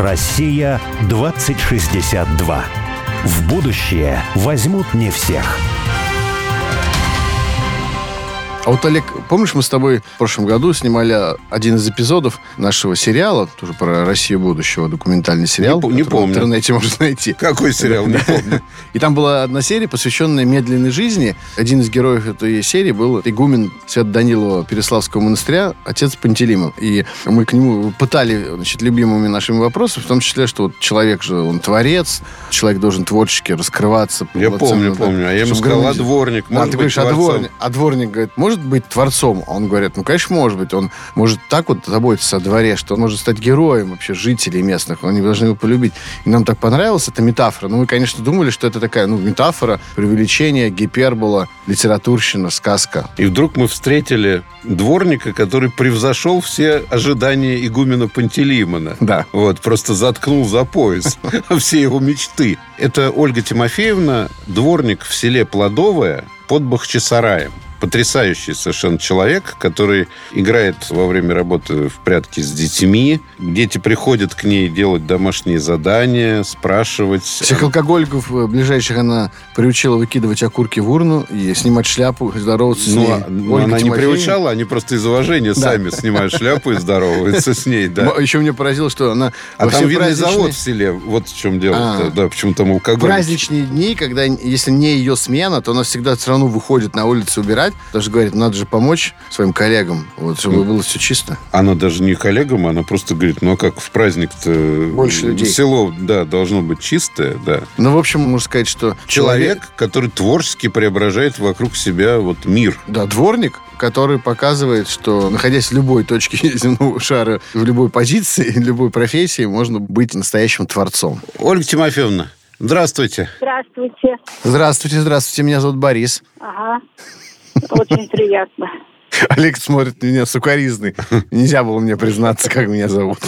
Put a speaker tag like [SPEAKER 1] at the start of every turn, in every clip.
[SPEAKER 1] Россия 2062. В будущее возьмут не всех.
[SPEAKER 2] А вот, Олег, помнишь, мы с тобой в прошлом году снимали один из эпизодов нашего сериала, тоже про Россию будущего, документальный сериал.
[SPEAKER 3] Не, не помню.
[SPEAKER 2] В интернете можно найти.
[SPEAKER 3] Какой сериал? Не помню.
[SPEAKER 2] И там была одна серия, посвященная медленной жизни. Один из героев этой серии был игумен Свят Данилова Переславского монастыря, отец Пантелеймон. И мы к нему пытали, значит, любимыми нашими вопросами, в том числе, что вот человек же, он творец, человек должен творчески раскрываться.
[SPEAKER 3] Я помню, помню. А я ему сказал, а дворник может
[SPEAKER 2] ты говоришь, а дворник, а дворник говорит, может быть творцом? Он говорит, ну, конечно, может быть. Он может так вот заботиться о дворе, что он может стать героем вообще жителей местных. Они должны его полюбить. И нам так понравилась эта метафора. Но мы, конечно, думали, что это такая, ну, метафора, преувеличение, гипербола, литературщина, сказка.
[SPEAKER 3] И вдруг мы встретили дворника, который превзошел все ожидания игумена Пантелеймона.
[SPEAKER 2] Да.
[SPEAKER 3] Вот, просто заткнул за пояс все его мечты. Это Ольга Тимофеевна, дворник в селе Плодовое под Бахчисараем. Потрясающий совершенно человек, который играет во время работы в прятки с детьми. Дети приходят к ней делать домашние задания, спрашивать.
[SPEAKER 2] Всех алкоголиков э, ближайших она приучила выкидывать окурки в урну и снимать шляпу, здороваться с
[SPEAKER 3] Ну,
[SPEAKER 2] ней.
[SPEAKER 3] а- ну,
[SPEAKER 2] Ольга
[SPEAKER 3] она не
[SPEAKER 2] Тимофеевна.
[SPEAKER 3] приучала, они просто из уважения сами снимают шляпу и здороваются с ней, да.
[SPEAKER 2] Еще меня поразило, что она
[SPEAKER 3] А там винный
[SPEAKER 2] праздничные-
[SPEAKER 3] завод в селе. Вот в чем дело.
[SPEAKER 2] А.
[SPEAKER 3] Да, почему там алкоголь.
[SPEAKER 2] праздничные дни, когда, если не ее смена, то она всегда все равно выходит на улицу убирать. Даже говорит, надо же помочь своим коллегам, вот, чтобы было все чисто.
[SPEAKER 3] Она даже не коллегам, она просто говорит, ну а как в праздник-то...
[SPEAKER 2] Больше людей.
[SPEAKER 3] Село, да, должно быть чистое, да.
[SPEAKER 2] Ну, в общем, можно сказать, что
[SPEAKER 3] Человек, который творчески преображает вокруг себя вот мир.
[SPEAKER 2] Да, дворник, который показывает, что, находясь в любой точке земного шара, в любой позиции, в любой профессии, можно быть настоящим творцом.
[SPEAKER 3] Ольга Тимофеевна, здравствуйте.
[SPEAKER 4] Здравствуйте.
[SPEAKER 2] Здравствуйте, здравствуйте, меня зовут Борис.
[SPEAKER 4] Ага. Очень приятно.
[SPEAKER 2] Олег смотрит на меня сукоризный. Нельзя было мне признаться, как меня зовут.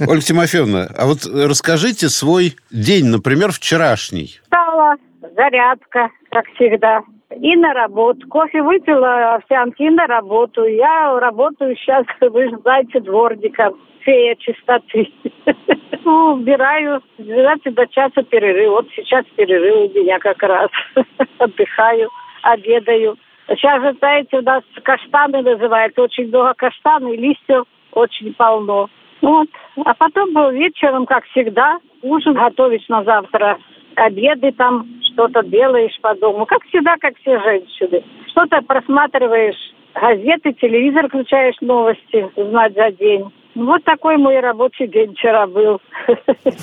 [SPEAKER 3] Ольга Тимофеевна, а вот расскажите свой день, например, вчерашний.
[SPEAKER 4] Встала, зарядка, как всегда. И на работу. Кофе выпила, овсянки и на работу. Я работаю сейчас, вы же знаете, дворником. Фея чистоты. Ну, убираю с 12 до часа перерыв. Вот сейчас перерыв у меня как раз. Отдыхаю, обедаю. Сейчас же, знаете, у нас каштаны называют. Очень много каштаны, листьев очень полно. Вот. А потом был вечером, как всегда, ужин готовишь на завтра. Обеды там, что-то делаешь по дому. Как всегда, как все женщины. Что-то просматриваешь, газеты, телевизор включаешь, новости, узнать за день. Вот такой мой рабочий день вчера был.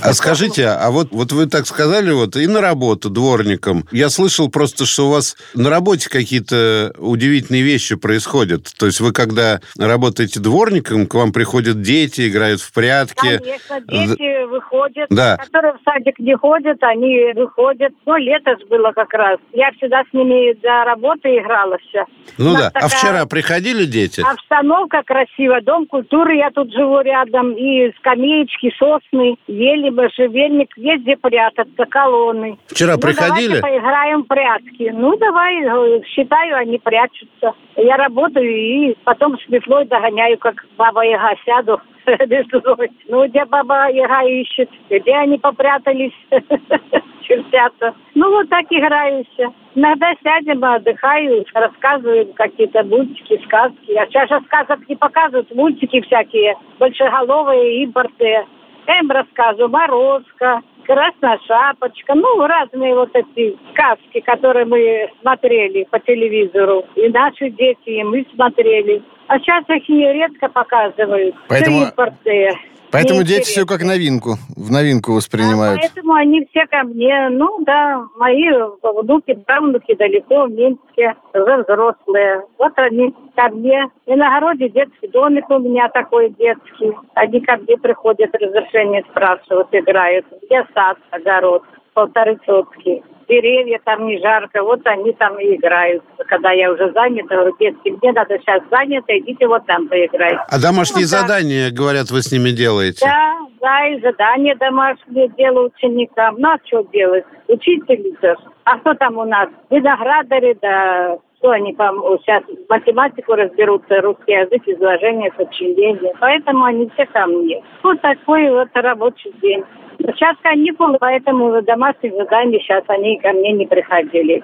[SPEAKER 3] А скажите, а вот, вот вы так сказали, вот и на работу дворником. Я слышал просто, что у вас на работе какие-то удивительные вещи происходят. То есть вы, когда работаете дворником, к вам приходят дети, играют в прятки.
[SPEAKER 4] Конечно, дети выходят,
[SPEAKER 3] Да.
[SPEAKER 4] которые в садик не ходят, они выходят. Ну, лето ж было как раз. Я всегда с ними до работы играла все.
[SPEAKER 3] Ну да. А
[SPEAKER 4] такая
[SPEAKER 3] вчера приходили дети?
[SPEAKER 4] Обстановка красивая, дом культуры, я тут живу рядом, и скамеечки, сосны, ели, можжевельник, есть где прятаться, колонны.
[SPEAKER 3] Вчера
[SPEAKER 4] Ну,
[SPEAKER 3] приходили?
[SPEAKER 4] давайте поиграем в прятки. Ну, давай, э, считаю, они прячутся. Я работаю и потом с метлой догоняю, как баба Яга сяду. Ну, где баба Яга ищет, где они попрятались, чертята. Ну, вот так играюсь. Иногда сядем, отдыхаю, рассказываем какие-то мультики, сказки. А сейчас же сказок не показывают, мультики всякие, большеголовые, импортные. Я им рассказываю, Морозко, Красная Шапочка, ну, разные вот эти сказки, которые мы смотрели по телевизору. И наши дети, и мы смотрели. А сейчас их редко показывают.
[SPEAKER 2] Поэтому-
[SPEAKER 4] Все импортные.
[SPEAKER 2] Поэтому дети все как новинку, в новинку воспринимают.
[SPEAKER 4] А поэтому они все ко мне. Ну да, мои внуки, правнуки далеко в Минске, уже взрослые. Вот они ко мне. И на огороде детский домик у меня такой детский. Они ко мне приходят, разрешение спрашивают, играют. Где сад, огород, полторы сотки. Деревья там не жарко, вот они там и играют. Когда я уже занята, говорю, детки, мне надо сейчас занято, идите вот там поиграйте.
[SPEAKER 3] А домашние
[SPEAKER 4] Ну, так.
[SPEAKER 3] задания, говорят, вы с ними делаете?
[SPEAKER 4] Да, да, и задания домашние делаю ученикам. Ну, а что делать? Учитель же. А что там у нас? Виноградари, да, Что они там сейчас математику разберутся, русский язык, изложение, сочинение. Поэтому они все ко мне. Вот такой вот рабочий день. Сейчас каникулы, поэтому домашних заданий сейчас они ко мне не приходили.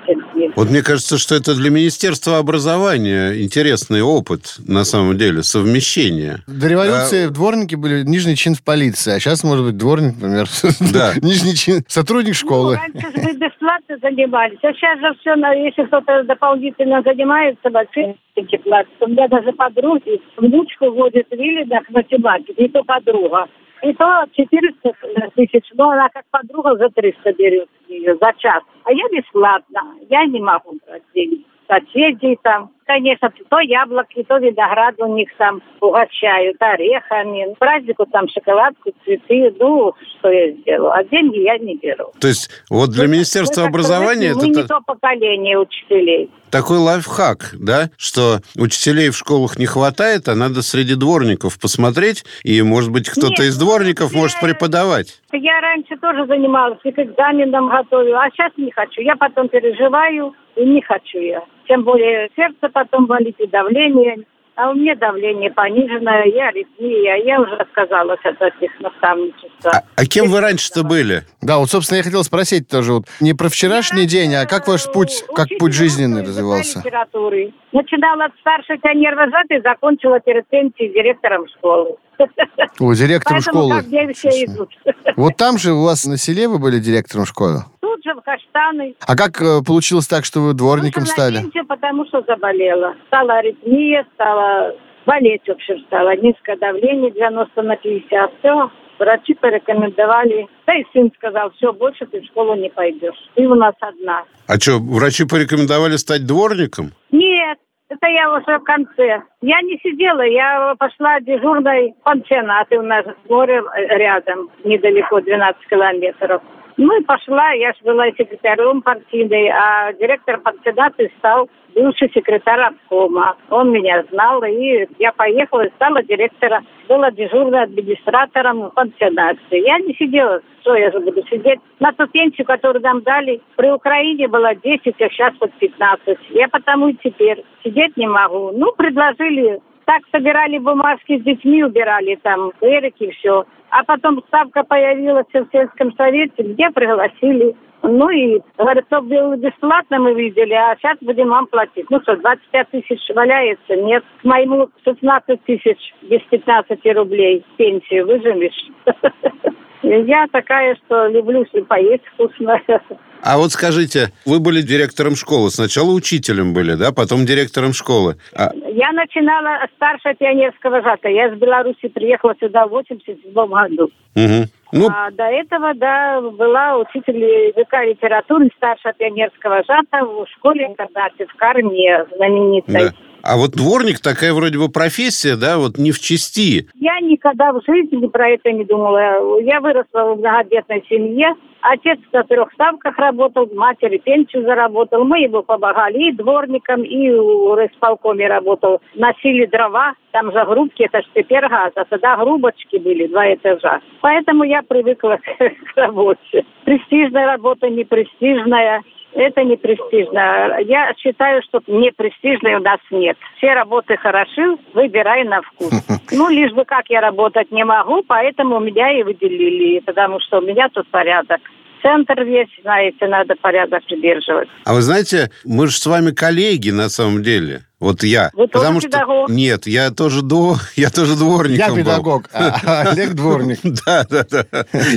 [SPEAKER 3] Вот мне кажется, что это для Министерства образования интересный опыт, на самом деле, совмещение.
[SPEAKER 2] До революции а... дворники были нижний чин в полиции, а сейчас, может быть, дворник, например, да. нижний чин, сотрудник школы.
[SPEAKER 4] Ну, раньше же мы бесплатно занимались, а сейчас же все, если кто-то дополнительно занимается, большие платят. У меня даже подруги внучку водит в Виллинах математику, и то подруга. И то 400 тысяч, но она как подруга за 300 берет ее за час. А я бесплатно, я не могу брать деньги. Соседей там, конечно, то яблоки, то виноград у них там угощают орехами. Празднику там шоколадку, цветы. Ну, что я сделаю? А деньги я не беру.
[SPEAKER 3] То есть вот для мы, Министерства мы, образования...
[SPEAKER 4] Мы это... не то поколение учителей.
[SPEAKER 3] Такой лайфхак, да, что учителей в школах не хватает, а надо среди дворников посмотреть, и, может быть, кто-то из дворников я... может преподавать.
[SPEAKER 4] Я раньше тоже занималась, и к экзаменам готовила, а сейчас не хочу. Я потом переживаю, и не хочу я. Тем более сердце потом болит и давление. А у меня давление пониженное, я аритмия, я уже отказалась от этих наставничеств.
[SPEAKER 3] А, а кем вы раньше-то были?
[SPEAKER 2] Да, вот, собственно, я хотел спросить тоже, вот, не про вчерашний я день, а как ваш путь, как путь жизненный развивался?
[SPEAKER 4] литературы. Начинала от старшей пионер-вожатой, закончила перед пенсией директором школы.
[SPEAKER 2] О, директором школы. Вот там же у вас на селе вы были директором школы?
[SPEAKER 4] же в каштаны.
[SPEAKER 2] А как э, получилось так, что вы дворником Вышла стали?
[SPEAKER 4] Потому что заболела. Стала аритмия, стала болеть, в общем, стало. Низкое давление 90 на 50. Все, врачи порекомендовали. Да и сын сказал, все, больше ты в школу не пойдешь. Ты у нас одна.
[SPEAKER 3] А что, врачи порекомендовали стать дворником?
[SPEAKER 4] Нет, это я уже в конце. Я не сидела, я пошла дежурной пансионат, и у нас море рядом, недалеко, 12 километров. Ну и пошла, я же была секретарем партийной, а директор партидаты стал бывший секретарь обкома. Он меня знал, и я поехала и стала директором. Была дежурным администратором в пансионате. Я не сидела, что я же буду сидеть. На ту пенсию, которую нам дали, при Украине было 10, а сейчас вот 15. Я потому и теперь сидеть не могу. Ну, предложили так собирали бумажки с детьми, убирали там эрики, все. А потом ставка появилась в сельском совете, где пригласили. Ну и, говорят, то было бесплатно, мы видели, а сейчас будем вам платить. Ну что, 25 тысяч валяется? Нет. К моему 16 тысяч без 15 рублей пенсию выжимешь. Я такая, что люблю, если поесть вкусно.
[SPEAKER 3] А вот скажите, вы были директором школы. Сначала учителем были, да? Потом директором школы. А...
[SPEAKER 4] Я начинала старшая пионерского жата. Я из Беларуси приехала сюда в 87 году.
[SPEAKER 3] Угу. Ну...
[SPEAKER 4] А до этого, да, была учитель языка и литературы старшая пионерского жата в школе-интернате в Карме знаменитой.
[SPEAKER 3] Да. А вот дворник такая вроде бы профессия, да, вот не в чести.
[SPEAKER 4] Я никогда в жизни про это не думала. Я выросла в многодетной семье. Отец на трех ставках работал, матери пенсию заработал. Мы его помогали и дворником, и в райисполкоме работал. Носили дрова, там же грубки, это же теперь газ, а тогда грубочки были, два этажа. Поэтому я привыкла к работе. Престижная работа, непрестижная. Это не престижно. Я считаю, что не престижной у нас нет. Все работы хороши, выбирай на вкус. Ну, лишь бы как я работать не могу, поэтому меня и выделили, потому что у меня тут порядок центр весь, знаете, надо порядок придерживать.
[SPEAKER 3] А вы знаете, мы же с вами коллеги на самом деле. Вот я.
[SPEAKER 4] Вы Потому тоже педагог?
[SPEAKER 3] Нет, я тоже, до... я тоже дворником
[SPEAKER 2] Я педагог, а, а Олег дворник.
[SPEAKER 3] Да, да, да.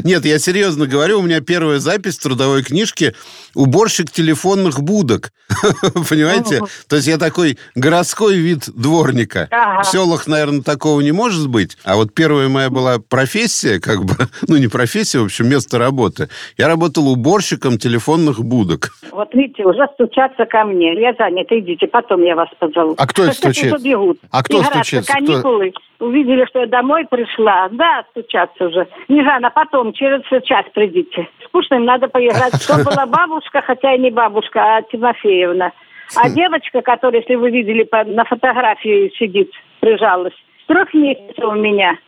[SPEAKER 3] Нет, я серьезно говорю, у меня первая запись в трудовой книжке «Уборщик телефонных будок». Понимаете? То есть я такой городской вид дворника. В селах, наверное, такого не может быть. А вот первая моя была профессия, как бы, ну не профессия, в общем, место работы. Я работал уборщиком телефонных будок.
[SPEAKER 4] Вот видите, уже стучаться ко мне. Я занят, идите, потом я вас позову зовут.
[SPEAKER 2] А кто это стучит?
[SPEAKER 4] Побегут.
[SPEAKER 2] А кто стучит?
[SPEAKER 4] каникулы. Кто? Увидели, что я домой пришла. Да, стучаться уже. Не Жанна, потом, через час придите. Скучно им надо поиграть. Что была бабушка, хотя и не бабушка, а Тимофеевна. А хм. девочка, которая, если вы видели, на фотографии сидит, прижалась, трех месяцев у меня.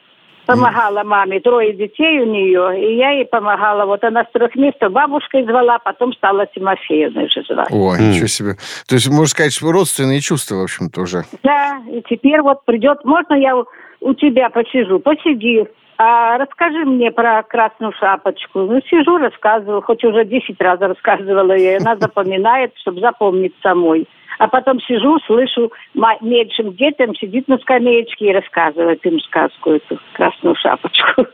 [SPEAKER 4] Помогала маме, трое детей у нее, и я ей помогала. Вот она с трех месяцев бабушкой звала, потом стала Тимофеевной же звать.
[SPEAKER 2] Ой, ничего себе. То есть, можно сказать, что родственные чувства, в общем-то, уже.
[SPEAKER 4] Да, и теперь вот придет, можно я у- тебя посижу? Посиди. А расскажи мне про красную шапочку. Ну, сижу, рассказываю, хоть уже 10 раз рассказывала ей. Она запоминает, чтобы запомнить самой. А потом сижу, слышу, меньшим детям сидит на скамеечке и рассказывает им сказку эту, красную шапочку.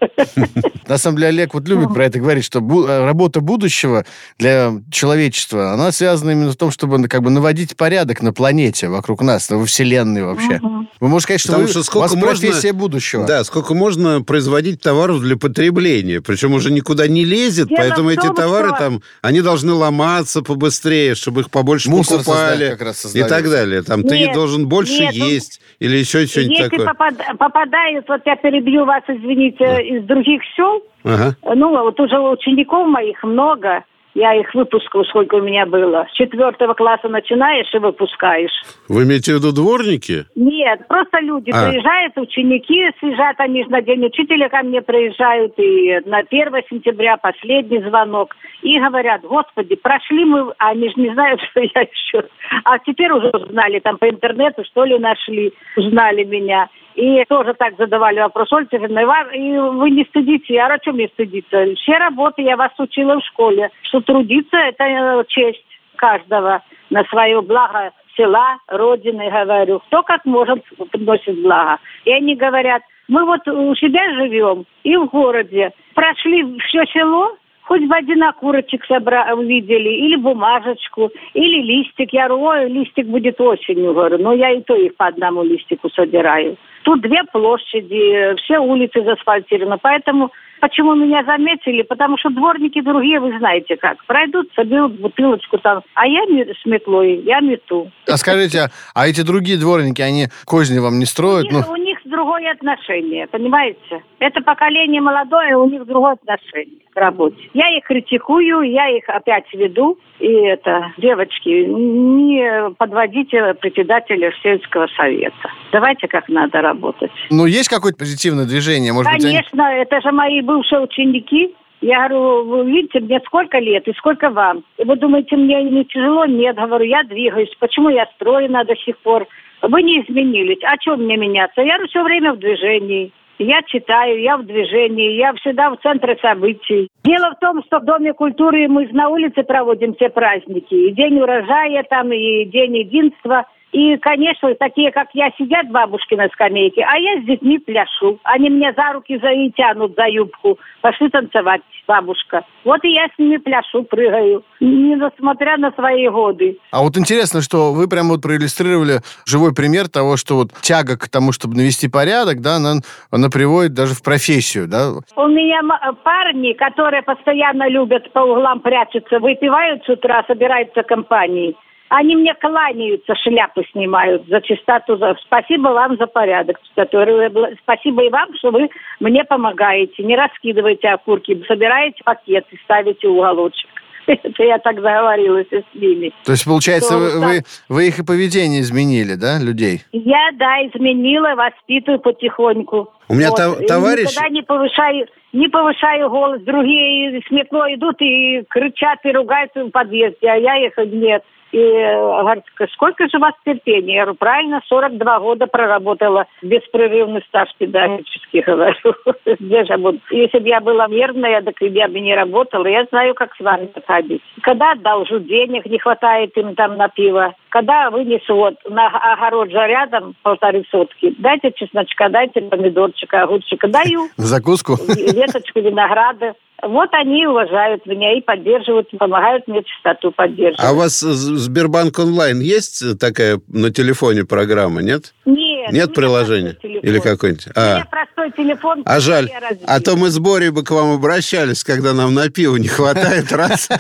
[SPEAKER 2] На самом деле, Олег вот любит про это говорить, что работа будущего для человечества, она связана именно в том, чтобы ну, как бы наводить порядок на планете вокруг нас, во Вселенной вообще. Вы можете сказать, что,
[SPEAKER 3] Потому
[SPEAKER 2] вы,
[SPEAKER 3] что
[SPEAKER 2] у
[SPEAKER 3] сколько
[SPEAKER 2] вас
[SPEAKER 3] можно-
[SPEAKER 2] профессия будущего.
[SPEAKER 3] Да, сколько можно производить товаров для потребления. Причем уже никуда не лезет,
[SPEAKER 4] Дело
[SPEAKER 3] поэтому
[SPEAKER 4] в
[SPEAKER 3] эти
[SPEAKER 4] том,
[SPEAKER 3] товары
[SPEAKER 4] что-
[SPEAKER 3] там, они должны ломаться побыстрее, чтобы их побольше
[SPEAKER 2] Мусор
[SPEAKER 3] покупали.
[SPEAKER 2] как раз
[SPEAKER 3] и так далее. Там ты
[SPEAKER 4] Нет,
[SPEAKER 3] должен больше
[SPEAKER 4] нет, он-
[SPEAKER 3] есть или еще что-нибудь
[SPEAKER 4] Если
[SPEAKER 3] такое.
[SPEAKER 4] попад- попадают, вот я перебью вас, извините, из других сел,
[SPEAKER 3] Ага.
[SPEAKER 4] Ну, вот уже учеников моих много. Я их выпусков, сколько у меня было. С четвертого класса начинаешь и выпускаешь.
[SPEAKER 3] Вы имеете в виду дворники?
[SPEAKER 4] Нет, просто люди
[SPEAKER 3] А.
[SPEAKER 4] приезжают, ученики съезжают, они же на день учителя ко мне приезжают, и на 1 сентября последний звонок. И говорят, господи, прошли мы, а они же не знают, что я еще. А теперь уже узнали, там по интернету, что ли, нашли, узнали меня. И тоже так задавали вопрос, Ольга Сергеевна, и вы не стыдите, а о чем мне стыдиться? Все работы я вас учила в школе, что трудиться – это э, честь каждого на свое благо села, родины, говорю. Кто как может приносит благо. И они говорят, мы вот у себя живем и в городе. Прошли все село, хоть бы один окурочек собра- увидели, или бумажечку, или листик. Я говорю, ой, листик будет осенью, говорю. Но я и то их по одному листику собираю. Тут две площади, все улицы заасфальтированы. Поэтому почему меня заметили? Потому что дворники другие, вы знаете как. Пройдут, соберут бутылочку там. А я с метлой, я мету.
[SPEAKER 2] А скажите, а- а эти другие дворники, они козни вам не
[SPEAKER 4] У
[SPEAKER 2] строят? Ну,
[SPEAKER 4] них, у них другое отношение, понимаете? Это поколение молодое, у них другое отношение к работе. Я их критикую, я их опять веду. И это, девочки, не подводите председателя сельского совета. Давайте как надо работать.
[SPEAKER 2] ну, есть какое-то позитивное движение? Может быть, они-
[SPEAKER 4] Конечно, это же мои бывшие ученики. Я говорю, вы видите, мне сколько лет и сколько вам? И вы думаете, мне не тяжело? Нет, говорю, я двигаюсь. Почему я стройна до сих пор? Вы не изменились. А что мне меняться? Я все время в движении. Я читаю, я в движении, я всегда в центре событий. Дело в том, что в Доме культуры мы на улице проводим все праздники. И День урожая там, и День единства. И, конечно, такие, как я, сидят бабушки на скамейке, а я с детьми пляшу. Они меня за руки за и тянут за юбку. Пошли танцевать, бабушка. Вот и я с ними пляшу, прыгаю, несмотря на свои годы.
[SPEAKER 2] А вот интересно, что вы прямо вот проиллюстрировали живой пример того, что вот тяга к тому, чтобы навести порядок, да, она, она приводит даже в профессию, да?
[SPEAKER 4] У меня м- парни, которые постоянно любят по углам прячутся, выпивают с утра, собираются компанией. Они мне кланяются, шляпы снимают за чистоту. За... Спасибо вам за порядок. Который... Спасибо и вам, что вы мне помогаете. Не раскидывайте окурки, собираете пакеты, ставите уголочек. Это я так заговорилась с ними.
[SPEAKER 2] То есть, получается,
[SPEAKER 4] Что
[SPEAKER 2] вы,
[SPEAKER 4] вот
[SPEAKER 2] вы, вы их и поведение изменили, да, людей?
[SPEAKER 4] Я, да, изменила, воспитываю потихоньку.
[SPEAKER 3] У меня
[SPEAKER 4] Вот.
[SPEAKER 3] тов-
[SPEAKER 4] И
[SPEAKER 3] товарищ-
[SPEAKER 4] Никогда не повышаю, не повышаю голос. Другие с метлой идут и кричат, и ругаются в подъезде, а я их нет. И говорят, сколько же у вас терпения? Я говорю, правильно, 42 года проработала беспрерывный стаж педагогический, говорю. Где же буду? Если бы я была верная, так я бы не работала. Я знаю, как с вами подходить. Когда одолжу денег, не хватает им там на пиво. Когда вынесу вот на огород же рядом полторы сотки, дайте чесночка, дайте помидорчика, огурчика, даю
[SPEAKER 2] закуску?
[SPEAKER 4] веточку винограда. Вот они уважают меня и поддерживают, помогают мне чистоту поддерживать.
[SPEAKER 3] А у вас Сбербанк онлайн есть такая на телефоне программа, нет?
[SPEAKER 4] Нет,
[SPEAKER 3] Нет
[SPEAKER 4] у
[SPEAKER 3] приложения? Или какой-нибудь?
[SPEAKER 4] У меня
[SPEAKER 3] А,
[SPEAKER 4] простой телефон.
[SPEAKER 3] а жаль. А то мы с Борей бы к вам обращались, когда нам на пиво не хватает раз.
[SPEAKER 4] А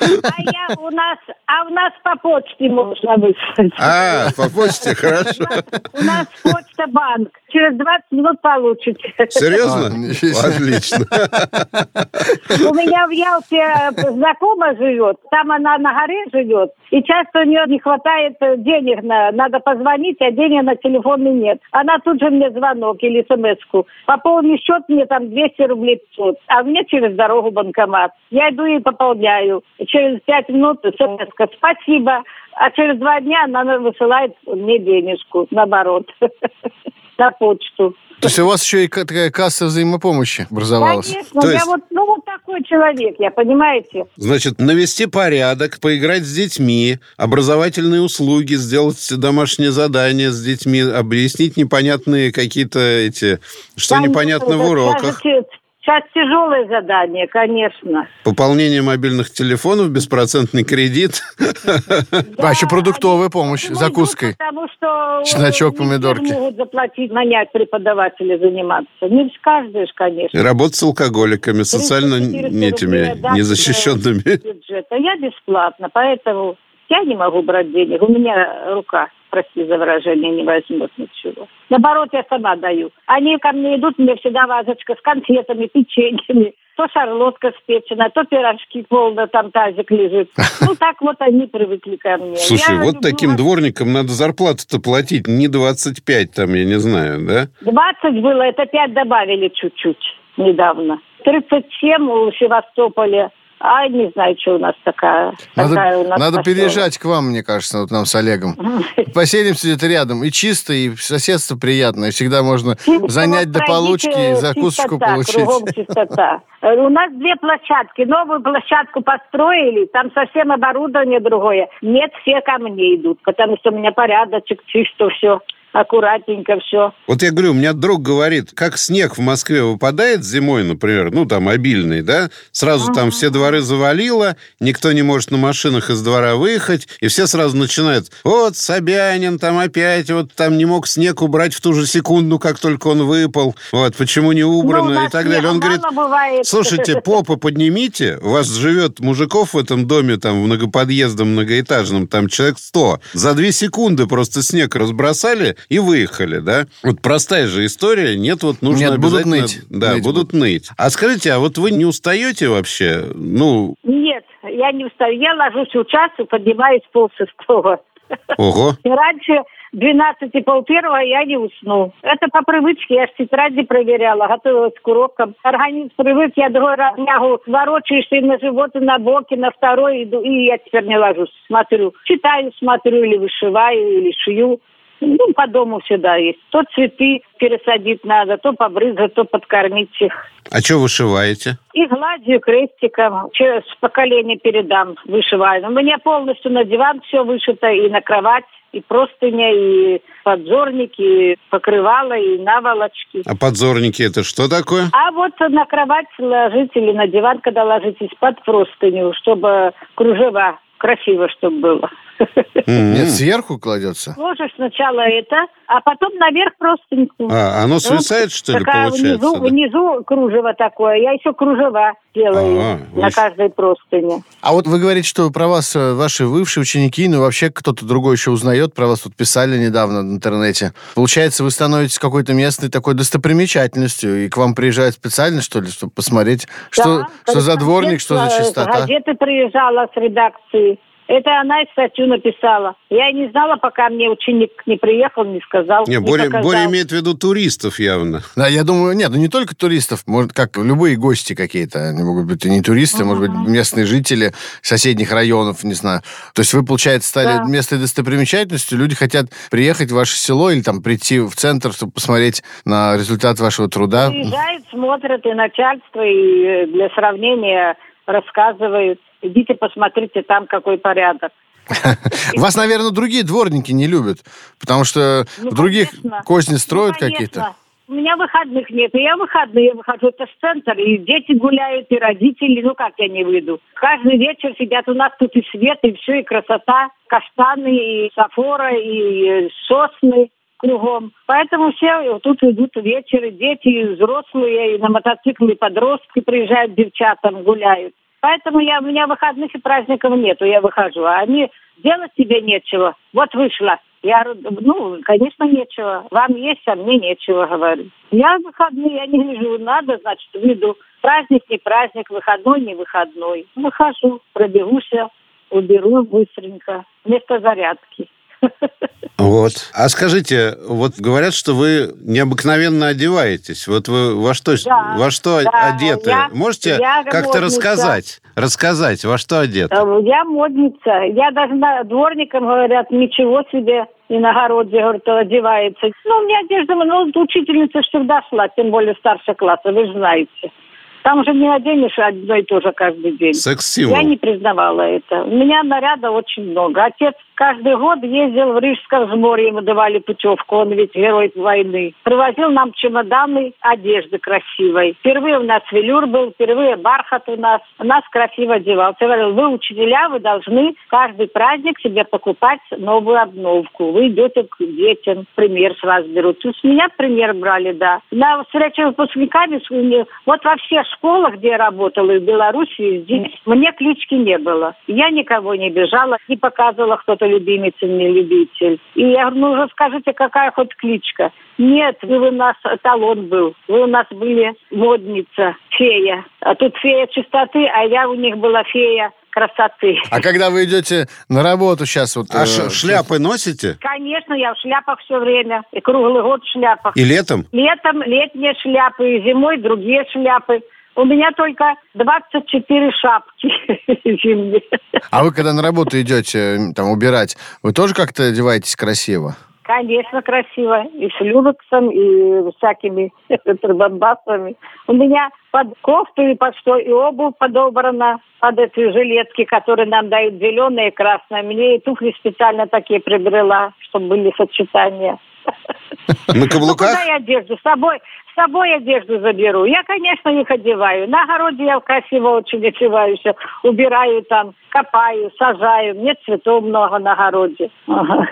[SPEAKER 4] я у нас, а у нас по почте можно выслать.
[SPEAKER 3] А, по почте, хорошо.
[SPEAKER 4] у нас почта банк. через 20 минут получите.
[SPEAKER 3] Серьезно?
[SPEAKER 2] А.
[SPEAKER 3] Отлично.
[SPEAKER 4] У меня в Ялте знакомая живет, там она на горе живет, и часто у нее не хватает э, денег, на, надо позвонить, а денег на телефоне нет. Она тут же мне звонок или смс-ку. Пополни счет мне там 200 рублей 500, а мне через дорогу банкомат. Я иду и пополняю. Через 5 минут смс спасибо. А через два дня она высылает мне денежку, наоборот, на почту.
[SPEAKER 2] То есть у вас еще и ка- такая касса взаимопомощи образовалась?
[SPEAKER 4] Конечно,
[SPEAKER 3] То
[SPEAKER 4] я
[SPEAKER 3] есть-
[SPEAKER 4] вот, ну, вот такой человек, я, понимаете?
[SPEAKER 3] Значит, навести порядок, поиграть с детьми, образовательные услуги, сделать домашнее задание с детьми, объяснить непонятные какие-то эти, что
[SPEAKER 4] Конечно,
[SPEAKER 3] непонятно в уроках,
[SPEAKER 4] Сейчас, сейчас тяжелое задание, конечно.
[SPEAKER 3] пополнение мобильных телефонов, беспроцентный кредит.
[SPEAKER 2] А еще продуктовая помощь, закуской.
[SPEAKER 4] Потому что
[SPEAKER 2] Чесночок,
[SPEAKER 4] не все
[SPEAKER 2] помидорки.
[SPEAKER 4] могут заплатить, нанять преподавателя заниматься. Не каждый же, конечно.
[SPEAKER 3] Работать с алкоголиками, социально
[SPEAKER 4] 300-400 рублей
[SPEAKER 3] этими
[SPEAKER 4] отдать,
[SPEAKER 3] незащищенными.
[SPEAKER 4] э, бюджет. А я бесплатно, поэтому я не могу брать денег. У меня рука, прости за выражение, не возьмет ничего. Наоборот, я сама даю. Они ко мне идут, мне всегда вазочка с конфетами, печеньями. То шарлотка спечена, то пирожки полно, там тазик лежит. Ну, так вот они привыкли ко мне.
[SPEAKER 3] Слушай,
[SPEAKER 4] Я
[SPEAKER 3] вот
[SPEAKER 4] люблю
[SPEAKER 3] таким
[SPEAKER 4] вас-
[SPEAKER 3] дворникам надо зарплату-то платить не 25, там, я не знаю, да?
[SPEAKER 4] 20 было, это 5 добавили чуть-чуть недавно. 37 у Севастополя. А не знаю, что у нас такая.
[SPEAKER 2] Надо,
[SPEAKER 4] такая у нас
[SPEAKER 2] надо
[SPEAKER 4] поселок.
[SPEAKER 2] переезжать к вам, мне кажется, вот нам с Олегом. Поселимся где-то рядом. И чисто, и соседство приятное. Всегда можно
[SPEAKER 4] Чисто
[SPEAKER 2] занять до получки, и закусочку
[SPEAKER 4] чистота,
[SPEAKER 2] получить.
[SPEAKER 4] Кругом чистота. Э, У нас две площадки. Новую площадку построили, там совсем оборудование другое. Нет, все ко мне идут, потому что у меня порядочек, чисто все, аккуратненько все.
[SPEAKER 3] Вот я говорю, у меня друг говорит, как снег в Москве выпадает зимой, например, ну, там, обильный, да, сразу там все дворы завалило, никто не может на машинах из двора выехать, и все сразу начинают, вот, Собянин там опять, вот, там не мог снег убрать в ту же секунду, как только он выпал, вот, почему не
[SPEAKER 4] Ну,
[SPEAKER 3] убрано
[SPEAKER 4] нас
[SPEAKER 3] и так далее. Он говорит,
[SPEAKER 4] бывает.
[SPEAKER 3] Слушайте, попы поднимите, у вас живет мужиков в этом доме, там, в многоподъездном, многоэтажном, там, человек 100. За две секунды просто снег разбросали и выехали, да? Вот простая же история, нет, вот нужно
[SPEAKER 2] Нет, будут
[SPEAKER 3] обязательно...
[SPEAKER 2] ныть.
[SPEAKER 3] Да,
[SPEAKER 2] Ныть
[SPEAKER 3] будут ныть. А скажите, а вот вы не устаете вообще? Ну,
[SPEAKER 4] Нет, я не устаю. Я ложусь в час и поднимаюсь полшестого.
[SPEAKER 3] ого.
[SPEAKER 4] И раньше 12 и пол первого я не усну. Это по привычке, я ж тетради проверяла, готовилась к урокам. Организм привык, я другой раз лягу, ворочаешься и на живот, и на боки, на второй иду, и я теперь не ложусь, смотрю. Читаю, смотрю, или вышиваю, или шью. Ну, по дому всегда есть. То цветы пересадить надо, то побрызгать, то подкормить их.
[SPEAKER 3] А что вышиваете?
[SPEAKER 4] И гладью крестиком через поколение передам, вышиваю. У меня полностью на диван все вышито, и на кровать, и простыня, и подзорники, и покрывало, и наволочки.
[SPEAKER 3] А подзорники это что такое?
[SPEAKER 4] А вот на кровать ложить или на диван, когда ложитесь, под простыню, чтобы кружева красиво, чтобы было.
[SPEAKER 2] Нет, сверху кладется.
[SPEAKER 4] Ложишь сначала это, а потом наверх простыньку.
[SPEAKER 3] А, оно свисает, что ли, получается?
[SPEAKER 4] Внизу, внизу кружево такое. Я еще кружева делаю
[SPEAKER 3] А,
[SPEAKER 4] на каждой простыне.
[SPEAKER 2] А вот вы говорите, что про вас э, ваши бывшие ученики, ну вообще кто-то другой еще узнает, про вас тут писали недавно в интернете. Получается, вы становитесь какой-то местной такой достопримечательностью, и к вам приезжают специально, что ли, чтобы посмотреть, что, за дворник, что за
[SPEAKER 4] э,
[SPEAKER 2] чистота.
[SPEAKER 4] Газеты приезжала с редакции. Это она и статью написала. Я и не знала, пока мне ученик не приехал, не сказал.
[SPEAKER 3] Не,
[SPEAKER 4] не
[SPEAKER 3] Боря,
[SPEAKER 4] показал.
[SPEAKER 3] Боря имеет в виду туристов явно.
[SPEAKER 2] Да, я думаю, нет, ну не только туристов, может, как любые гости какие-то, они могут быть и не туристы, может быть, местные жители соседних районов, не знаю. То есть вы, получается, стали
[SPEAKER 4] Да.
[SPEAKER 2] местной достопримечательностью, люди хотят приехать в ваше село или там прийти в центр, чтобы посмотреть на результат вашего труда.
[SPEAKER 4] Приезжают, смотрят, и начальство, и э, для сравнения рассказывают. Идите, посмотрите, там какой порядок.
[SPEAKER 2] Вас, наверное, другие дворники не любят, потому что
[SPEAKER 4] Ну,
[SPEAKER 2] в других
[SPEAKER 4] конечно.
[SPEAKER 2] козни строят
[SPEAKER 4] Ну, конечно.
[SPEAKER 2] какие-то.
[SPEAKER 4] У меня выходных нет. И я выходные выхожу. Это ж центр. И дети гуляют, и родители. Ну, как я не выйду? Каждый вечер сидят у нас тут и свет, и все, и красота. Каштаны, и сафора, и сосны кругом. Поэтому все тут идут вечеры. Дети, и взрослые, и на мотоцикле подростки приезжают девчатам, гуляют. Поэтому я, у меня выходных и праздников нету, я выхожу. А они делать тебе нечего. Вот вышла. Я ну, конечно, нечего. Вам есть, а мне нечего, говорю. Я выходные, я не гляжу, надо, значит, веду. Праздник не праздник, выходной не выходной. Выхожу, пробегуся, уберу быстренько, вместо зарядки.
[SPEAKER 3] Вот. А скажите, вот говорят, что вы необыкновенно одеваетесь. Вот вы во что,
[SPEAKER 4] Да,
[SPEAKER 3] во что
[SPEAKER 4] да,
[SPEAKER 3] одеты?
[SPEAKER 4] я-
[SPEAKER 3] Можете
[SPEAKER 4] я
[SPEAKER 3] как-то
[SPEAKER 4] модница.
[SPEAKER 3] рассказать? Рассказать, во что одеты?
[SPEAKER 4] Э, Я модница. Я даже на дворникам говорят, ничего себе, и на огороде, говорят, одевается. Ну, у меня одежда, ну, учительница всегда шла, тем более старшего класса, вы же знаете. Там же не оденешь одно и то же каждый день.
[SPEAKER 3] Секс-символ.
[SPEAKER 4] Я не признавала это. У меня наряда очень много. Отец каждый год ездил в Рижское взморье, ему давали путевку, он ведь герой войны. Привозил нам чемоданы одежды красивой. Впервые у нас велюр был, впервые бархат у нас. У нас красиво одевался. Я говорил, вы учителя, вы должны каждый праздник себе покупать новую обновку. Вы идете к детям, пример с вас берут. И с меня пример брали, да. На встрече выпускниками, вот во всех школах, где я работала, и в Беларуси, и здесь, мне клички не было. Я никого не бежала, не показывала, кто-то любимец или не любитель. И я говорю, ну уже скажите, какая хоть кличка? Нет, вы у нас талон был. Вы у нас были модница, фея. А тут фея чистоты, а я у них была фея красоты.
[SPEAKER 2] А когда вы идете на работу сейчас, вот...
[SPEAKER 3] А
[SPEAKER 2] э,
[SPEAKER 3] шляпы носите?
[SPEAKER 4] Конечно, я в шляпах все время. И круглый год в шляпах.
[SPEAKER 3] И летом?
[SPEAKER 4] Летом летние шляпы, и зимой другие шляпы. У меня только 24 шапки зимние.
[SPEAKER 2] А вы когда на работу идете, там, убирать, вы тоже как-то одеваетесь красиво?
[SPEAKER 4] Конечно, красиво. И с люрексом, и всякими бомбасами. У меня под кофту и под что, и обувь подобрана под эти жилетки, которые нам дают зеленые и красные. Мне и туфли специально такие приобрела, чтобы были сочетания.
[SPEAKER 3] На
[SPEAKER 4] Ну,
[SPEAKER 3] каблуках?
[SPEAKER 4] куда я одежду? С собой, с собой одежду заберу. Я, конечно, их одеваю. На огороде я красиво очень одеваюсь. Убираю там, копаю, сажаю. Мне цветов много на огороде. Ага.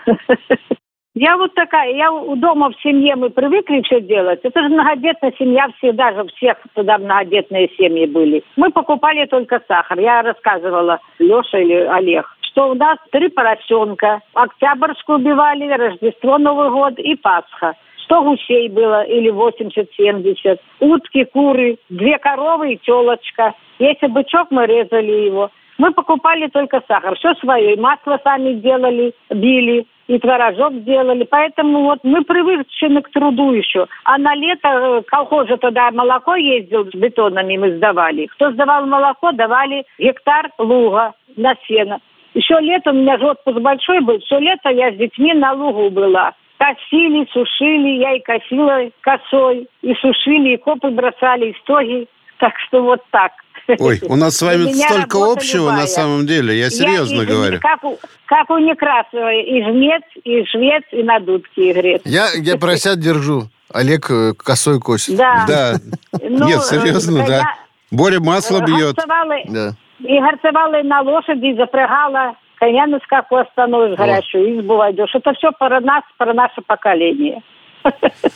[SPEAKER 4] Я вот такая, я у дома в семье мы привыкли все делать. Это же многодетная семья, всегда же всех туда многодетные семьи были. Мы покупали только сахар. Я рассказывала, Леша или Олег, что у нас три поросенка. Октябрьскую убивали, Рождество, Новый год и Пасха. 100 гусей было или 80-70. Утки, куры, две коровы и телочка. Если бычок, мы резали его. Мы покупали только сахар. Все свое. И масло сами делали, били, и творожок делали. Поэтому вот мы привычны к труду еще. А на лето э, колхоз же тогда молоко ездил с бетонами, мы сдавали. Кто сдавал молоко, давали гектар луга на сено. Еще летом, у меня же отпуск большой был, все лето я с детьми на лугу была. Косили, сушили, я и косила косой, и сушили, и копы бросали, и стоги. Так что вот так.
[SPEAKER 3] Ой, у нас с вами столько общего
[SPEAKER 4] любая.
[SPEAKER 3] на самом деле. Я серьезно
[SPEAKER 4] и-
[SPEAKER 3] говорю.
[SPEAKER 4] Как у, как у Некрасовой, и жмец, и швец, и на дудке игрец.
[SPEAKER 2] Я, я поросят держу. Олег э, косой косит.
[SPEAKER 4] Да.
[SPEAKER 3] Да.
[SPEAKER 4] Ну,
[SPEAKER 3] Нет, серьезно, да.
[SPEAKER 4] я,
[SPEAKER 3] Боря масло бьет.
[SPEAKER 2] Да.
[SPEAKER 4] И гарцевала и на лошади, и запрягала коня на скаку остановишь горящую избу войдешь. Это все про нас, про наше поколение.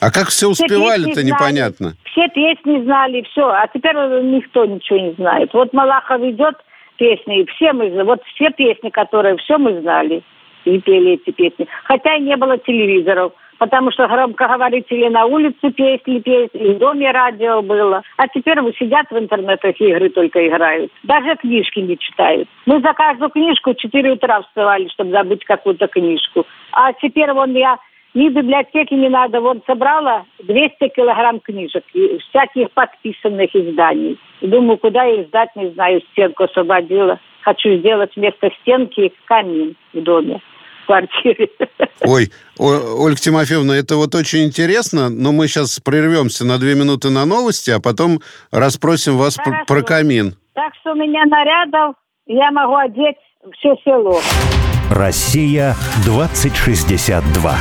[SPEAKER 3] А как все успевали-то,
[SPEAKER 4] знали,
[SPEAKER 3] непонятно.
[SPEAKER 4] Все песни знали, все. А теперь никто ничего не знает. Вот Малахов идет песни, и все мы, зна- вот все песни, которые все мы знали, и пели эти песни. Хотя и не было телевизоров, потому что громкоговорители на улице песни петь, и в доме радио было. А теперь вы сидят в интернетах игры только играют. Даже книжки не читают. Мы за каждую книжку в 4 утра вставали, чтобы забыть какую-то книжку. А теперь вон я ни библиотеки не надо. Вот собрала 200 килограмм книжек, всяких подписанных изданий. Думаю, куда их сдать, не знаю, стенку освободила. Хочу сделать вместо стенки камин в доме, квартире.
[SPEAKER 3] Ой, О- Ольга Тимофеевна, это вот очень интересно, но мы сейчас прервемся на две минуты на новости, а потом расспросим вас
[SPEAKER 4] Хорошо.
[SPEAKER 3] про камин.
[SPEAKER 4] Так что у меня нарядов я могу одеть все село.
[SPEAKER 1] Россия 2062.